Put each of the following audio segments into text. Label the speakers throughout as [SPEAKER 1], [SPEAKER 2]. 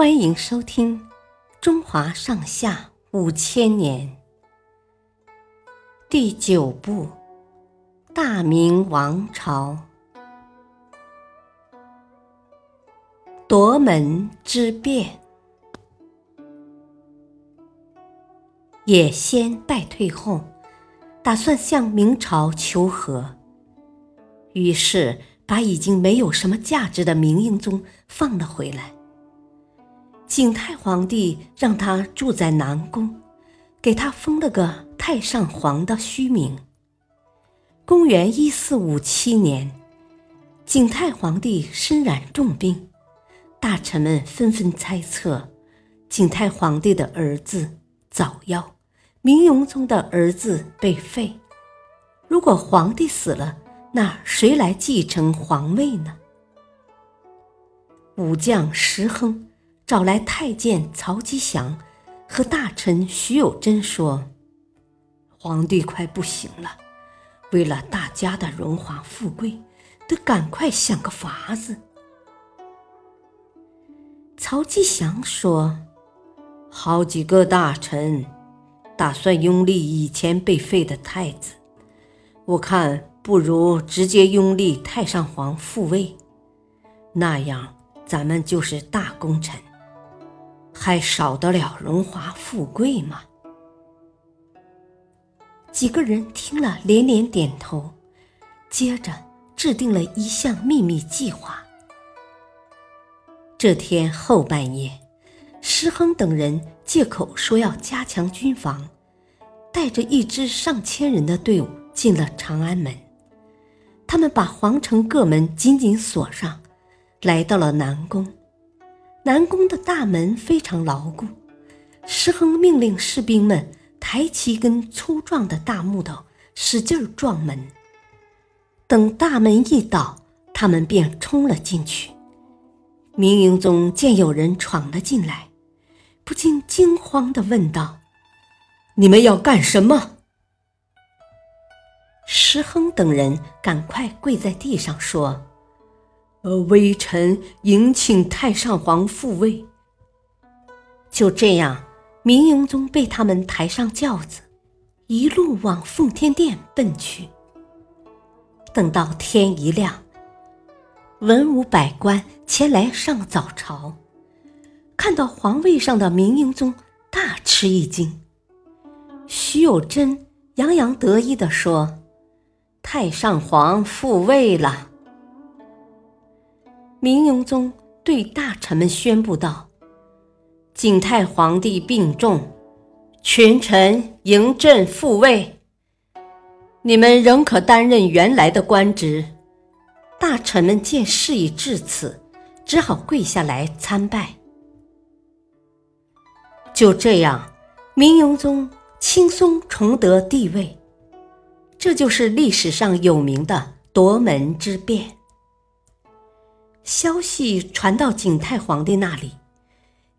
[SPEAKER 1] 欢迎收听《中华上下五千年》第九部《大明王朝》夺门之变。也先败退后，打算向明朝求和，于是把已经没有什么价值的明英宗放了回来。景泰皇帝让他住在南宫，给他封了个太上皇的虚名。公元一四五七年，景泰皇帝身染重病，大臣们纷纷猜测，景泰皇帝的儿子早夭，明永宗的儿子被废。如果皇帝死了，那谁来继承皇位呢？武将石亨。找来太监曹吉祥和大臣徐有贞说：“皇帝快不行了，为了大家的荣华富贵，得赶快想个法子。”曹吉祥说：“好几个大臣打算拥立以前被废的太子，我看不如直接拥立太上皇复位，那样咱们就是大功臣。”还少得了荣华富贵吗？几个人听了连连点头，接着制定了一项秘密计划。这天后半夜，石亨等人借口说要加强军防，带着一支上千人的队伍进了长安门。他们把皇城各门紧紧锁上，来到了南宫。南宫的大门非常牢固，石亨命令士兵们抬起一根粗壮的大木头，使劲撞门。等大门一倒，他们便冲了进去。明英宗见有人闯了进来，不禁惊慌地问道：“你们要干什么？”石亨等人赶快跪在地上说。呃，微臣迎请太上皇复位。就这样，明英宗被他们抬上轿子，一路往奉天殿奔去。等到天一亮，文武百官前来上早朝，看到皇位上的明英宗，大吃一惊。徐有贞洋洋得意地说：“太上皇复位了。”明英宗对大臣们宣布道：“景泰皇帝病重，群臣迎朕复位。你们仍可担任原来的官职。”大臣们见事已至此，只好跪下来参拜。就这样，明英宗轻松重得帝位。这就是历史上有名的夺门之变。消息传到景泰皇帝那里，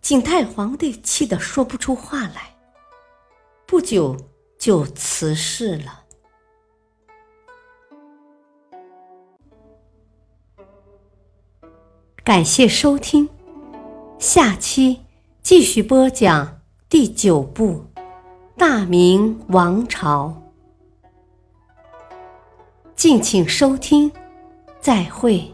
[SPEAKER 1] 景泰皇帝气得说不出话来，不久就辞世了。感谢收听，下期继续播讲第九部《大明王朝》，敬请收听，再会。